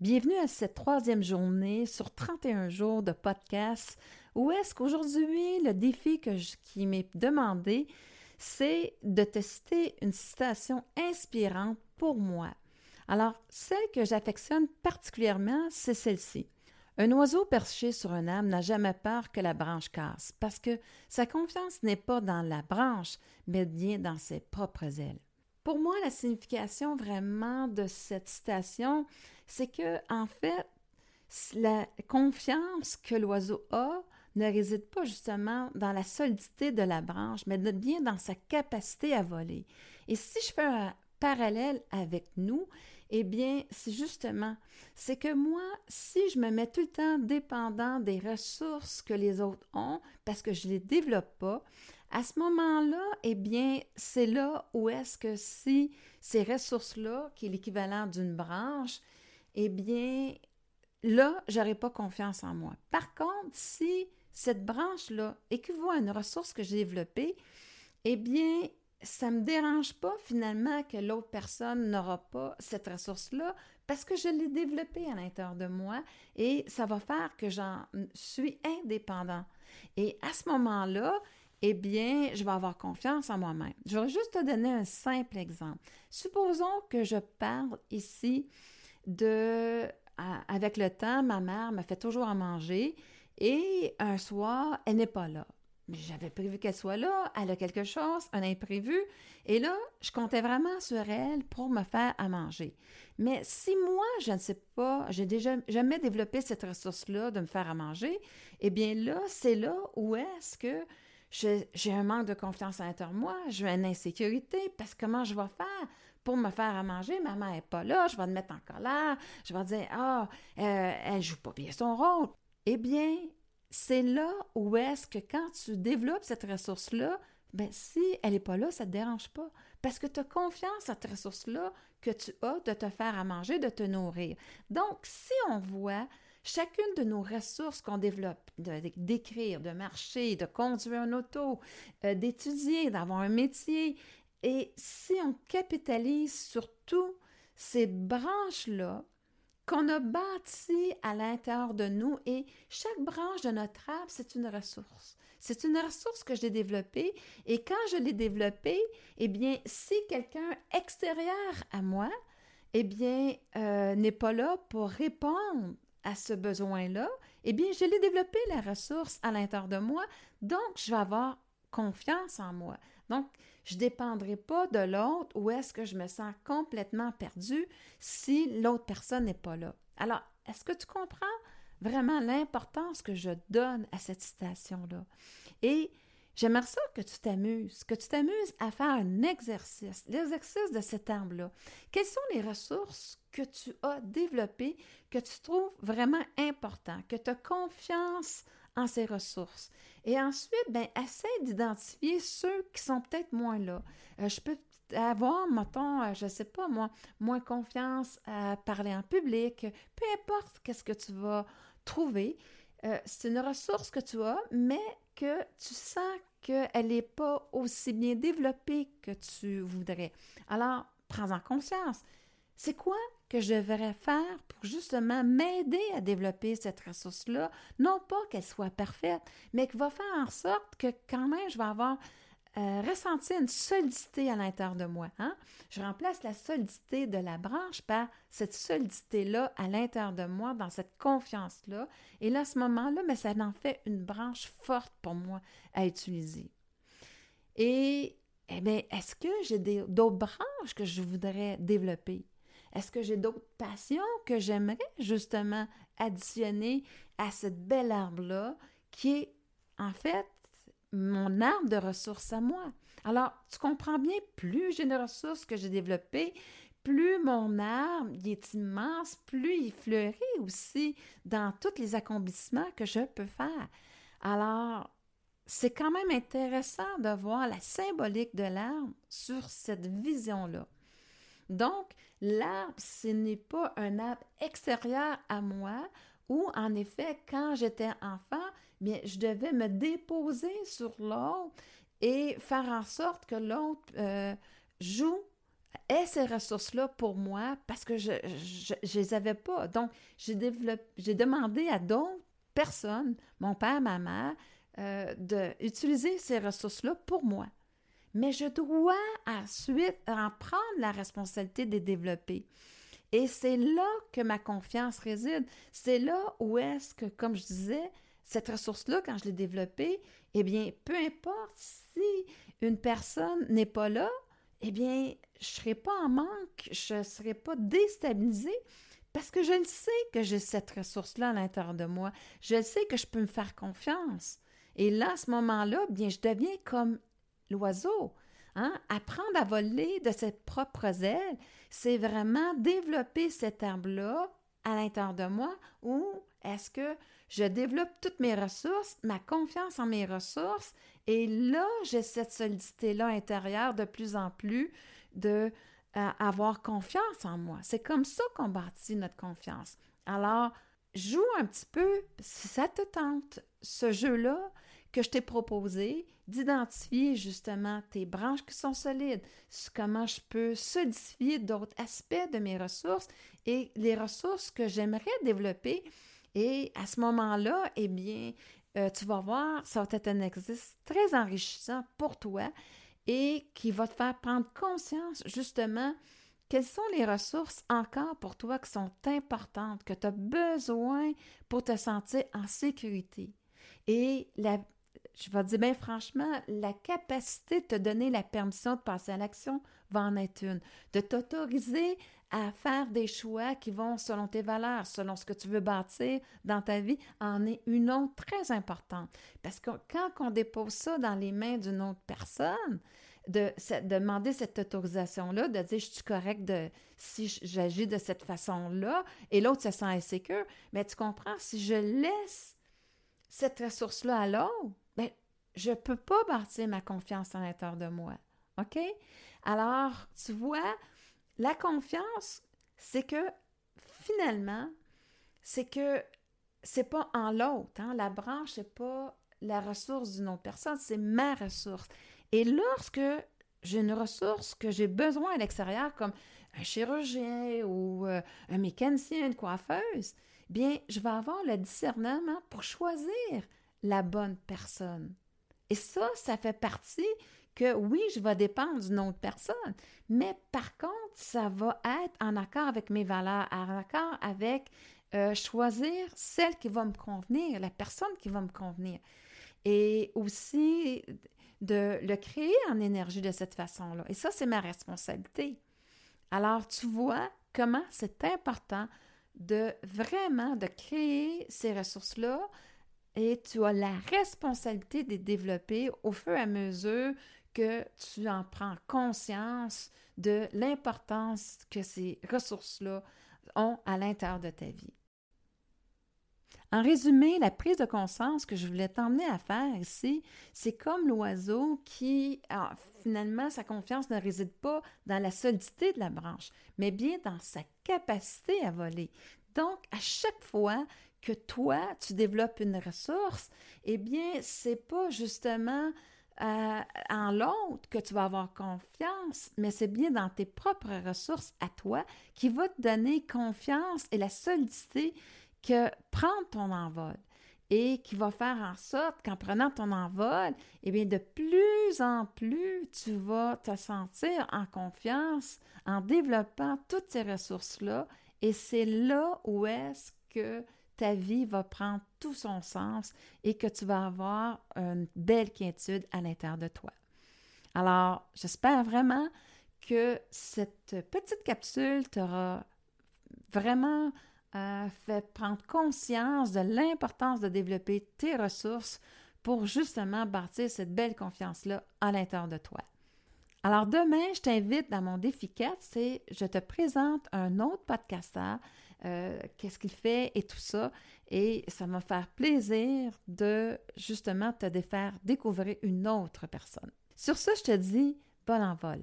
Bienvenue à cette troisième journée sur 31 jours de podcast où est-ce qu'aujourd'hui le défi que qui m'est demandé, c'est de te citer une citation inspirante pour moi. Alors, celle que j'affectionne particulièrement, c'est celle-ci. Un oiseau perché sur un arbre n'a jamais peur que la branche casse, parce que sa confiance n'est pas dans la branche, mais bien dans ses propres ailes. Pour moi, la signification vraiment de cette citation, c'est que, en fait, la confiance que l'oiseau a ne réside pas justement dans la solidité de la branche, mais bien dans sa capacité à voler. Et si je fais un parallèle avec nous, eh bien, c'est justement, c'est que moi, si je me mets tout le temps dépendant des ressources que les autres ont, parce que je ne les développe pas, à ce moment-là, eh bien, c'est là où est-ce que si ces ressources-là, qui est l'équivalent d'une branche, eh bien, là, j'aurais pas confiance en moi. Par contre, si cette branche-là équivaut à une ressource que j'ai développée, eh bien, ça ne me dérange pas finalement que l'autre personne n'aura pas cette ressource-là parce que je l'ai développée à l'intérieur de moi et ça va faire que j'en suis indépendant. Et à ce moment-là, eh bien, je vais avoir confiance en moi-même. Je vais juste te donner un simple exemple. Supposons que je parle ici de, avec le temps, ma mère me fait toujours à manger et un soir, elle n'est pas là. J'avais prévu qu'elle soit là, elle a quelque chose, un imprévu, et là, je comptais vraiment sur elle pour me faire à manger. Mais si moi, je ne sais pas, j'ai déjà jamais développé cette ressource-là de me faire à manger, eh bien là, c'est là où est-ce que j'ai un manque de confiance en moi, j'ai une insécurité, parce que comment je vais faire pour me faire à manger? Maman n'est pas là, je vais me mettre en colère, je vais dire, ah, euh, elle joue pas bien son rôle. Eh bien, c'est là où est-ce que quand tu développes cette ressource-là, ben si elle n'est pas là, ça ne te dérange pas. Parce que tu as confiance à cette ressource-là que tu as de te faire à manger, de te nourrir. Donc, si on voit chacune de nos ressources qu'on développe, d'écrire, de, marcher, de conduire un auto, euh, d'étudier, d'avoir un métier, et si on capitalise sur tous ces branches-là, qu'on a bâti à l'intérieur de nous et chaque branche de notre arbre, c'est une ressource. C'est une ressource que j'ai développée et quand je l'ai développée, eh bien, si quelqu'un extérieur à moi, eh bien, euh, n'est pas là pour répondre à ce besoin-là, eh bien, je l'ai développé, la ressource, à l'intérieur de moi, donc je vais avoir confiance en moi. Donc, je ne dépendrai pas de l'autre ou est-ce que je me sens complètement perdu si l'autre personne n'est pas là. Alors, est-ce que tu comprends vraiment l'importance que je donne à cette citation-là? Et j'aimerais ça que tu t'amuses, que tu t'amuses à faire un exercice, l'exercice de cet arbre-là. Quelles sont les ressources que tu as développées, que tu trouves vraiment importantes, que tu as confiance en ces ressources? Et ensuite, ben, essaie d'identifier ceux qui sont peut-être moins là. Euh, je peux avoir, mettons, euh, je ne sais pas moi, moins confiance à parler en public, peu importe qu'est-ce que tu vas trouver. Euh, c'est une ressource que tu as, mais que tu sens qu'elle n'est pas aussi bien développée que tu voudrais. Alors, prends-en conscience. C'est quoi que je devrais faire pour justement m'aider à développer cette ressource-là? Non pas qu'elle soit parfaite, mais qui va faire en sorte que quand même je vais avoir euh, ressenti une solidité à l'intérieur de moi. Hein? Je remplace la solidité de la branche par cette solidité-là à l'intérieur de moi, dans cette confiance-là. Et là, à ce moment-là, mais ça en fait une branche forte pour moi à utiliser. Et eh est-ce que j'ai d'autres branches que je voudrais développer? Est-ce que j'ai d'autres passions que j'aimerais justement additionner à cette belle arbre-là qui est en fait mon arbre de ressources à moi? Alors, tu comprends bien, plus j'ai de ressources que j'ai développées, plus mon arbre est immense, plus il fleurit aussi dans tous les accomplissements que je peux faire. Alors, c'est quand même intéressant de voir la symbolique de l'arbre sur cette vision-là. Donc, l'arbre, ce n'est pas un arbre extérieur à moi où, en effet, quand j'étais enfant, bien, je devais me déposer sur l'autre et faire en sorte que l'autre euh, joue ait ces ressources-là pour moi parce que je ne les avais pas. Donc, j'ai demandé à d'autres personnes, mon père, ma mère, euh, d'utiliser ces ressources-là pour moi. Mais je dois ensuite en prendre la responsabilité de les développer. Et c'est là que ma confiance réside. C'est là où est-ce que, comme je disais, cette ressource-là, quand je l'ai développée, eh bien, peu importe si une personne n'est pas là, eh bien, je ne serai pas en manque, je ne serai pas déstabilisée parce que je le sais que j'ai cette ressource-là à l'intérieur de moi. Je sais que je peux me faire confiance. Et là, à ce moment-là, bien, je deviens comme l'oiseau. Hein? Apprendre à voler de ses propres ailes, c'est vraiment développer cet arbre-là à l'intérieur de moi ou est-ce que je développe toutes mes ressources, ma confiance en mes ressources, et là, j'ai cette solidité-là intérieure de plus en plus de euh, avoir confiance en moi. C'est comme ça qu'on bâtit notre confiance. Alors, joue un petit peu, si ça te tente, ce jeu-là que je t'ai proposé, d'identifier justement tes branches qui sont solides, comment je peux solidifier d'autres aspects de mes ressources et les ressources que j'aimerais développer et à ce moment-là, eh bien, euh, tu vas voir, ça va être un exercice très enrichissant pour toi et qui va te faire prendre conscience justement quelles sont les ressources encore pour toi qui sont importantes, que tu as besoin pour te sentir en sécurité. Et la, je vais te dire bien franchement, la capacité de te donner la permission de passer à l'action va en être une, de t'autoriser à faire des choix qui vont selon tes valeurs, selon ce que tu veux bâtir dans ta vie, en est une autre très importante. Parce que quand on dépose ça dans les mains d'une autre personne, de, demander cette autorisation-là, de dire je suis correct de, si j'agis de cette façon-là, et l'autre se sent insécure, mais tu comprends, si je laisse cette ressource-là à l'autre, je ne peux pas bâtir ma confiance à l'intérieur de moi. OK? Alors, tu vois, la confiance, c'est que finalement, c'est que c'est pas en l'autre. Hein? La branche, c'est pas la ressource d'une autre personne, c'est ma ressource. Et lorsque j'ai une ressource que j'ai besoin à l'extérieur, comme un chirurgien ou euh, un mécanicien, une coiffeuse, bien, je vais avoir le discernement pour choisir la bonne personne. Et ça, ça fait partie que oui, je vais dépendre d'une autre personne, mais par contre, ça va être en accord avec mes valeurs, en accord avec euh, choisir celle qui va me convenir, la personne qui va me convenir. Et aussi de le créer en énergie de cette façon-là. Et ça, c'est ma responsabilité. Alors, tu vois comment c'est important de vraiment de créer ces ressources-là et tu as la responsabilité de les développer au fur et à mesure que tu en prends conscience de l'importance que ces ressources-là ont à l'intérieur de ta vie. En résumé, la prise de conscience que je voulais t'emmener à faire ici, c'est comme l'oiseau qui, finalement, sa confiance ne réside pas dans la solidité de la branche, mais bien dans sa capacité à voler. Donc, à chaque fois que toi, tu développes une ressource, eh bien, c'est pas justement euh, en l'autre que tu vas avoir confiance, mais c'est bien dans tes propres ressources à toi qui va te donner confiance et la solidité que prendre ton envol et qui va faire en sorte qu'en prenant ton envol, eh bien, de plus en plus, tu vas te sentir en confiance en développant toutes ces ressources-là. Et c'est là où est-ce que ta vie va prendre tout son sens et que tu vas avoir une belle quiétude à l'intérieur de toi. Alors, j'espère vraiment que cette petite capsule t'aura vraiment euh, fait prendre conscience de l'importance de développer tes ressources pour justement bâtir cette belle confiance-là à l'intérieur de toi. Alors demain, je t'invite dans mon défi 4, c'est je te présente un autre podcasteur euh, qu'est-ce qu'il fait et tout ça. Et ça va me faire plaisir de justement te faire découvrir une autre personne. Sur ce, je te dis bon envol.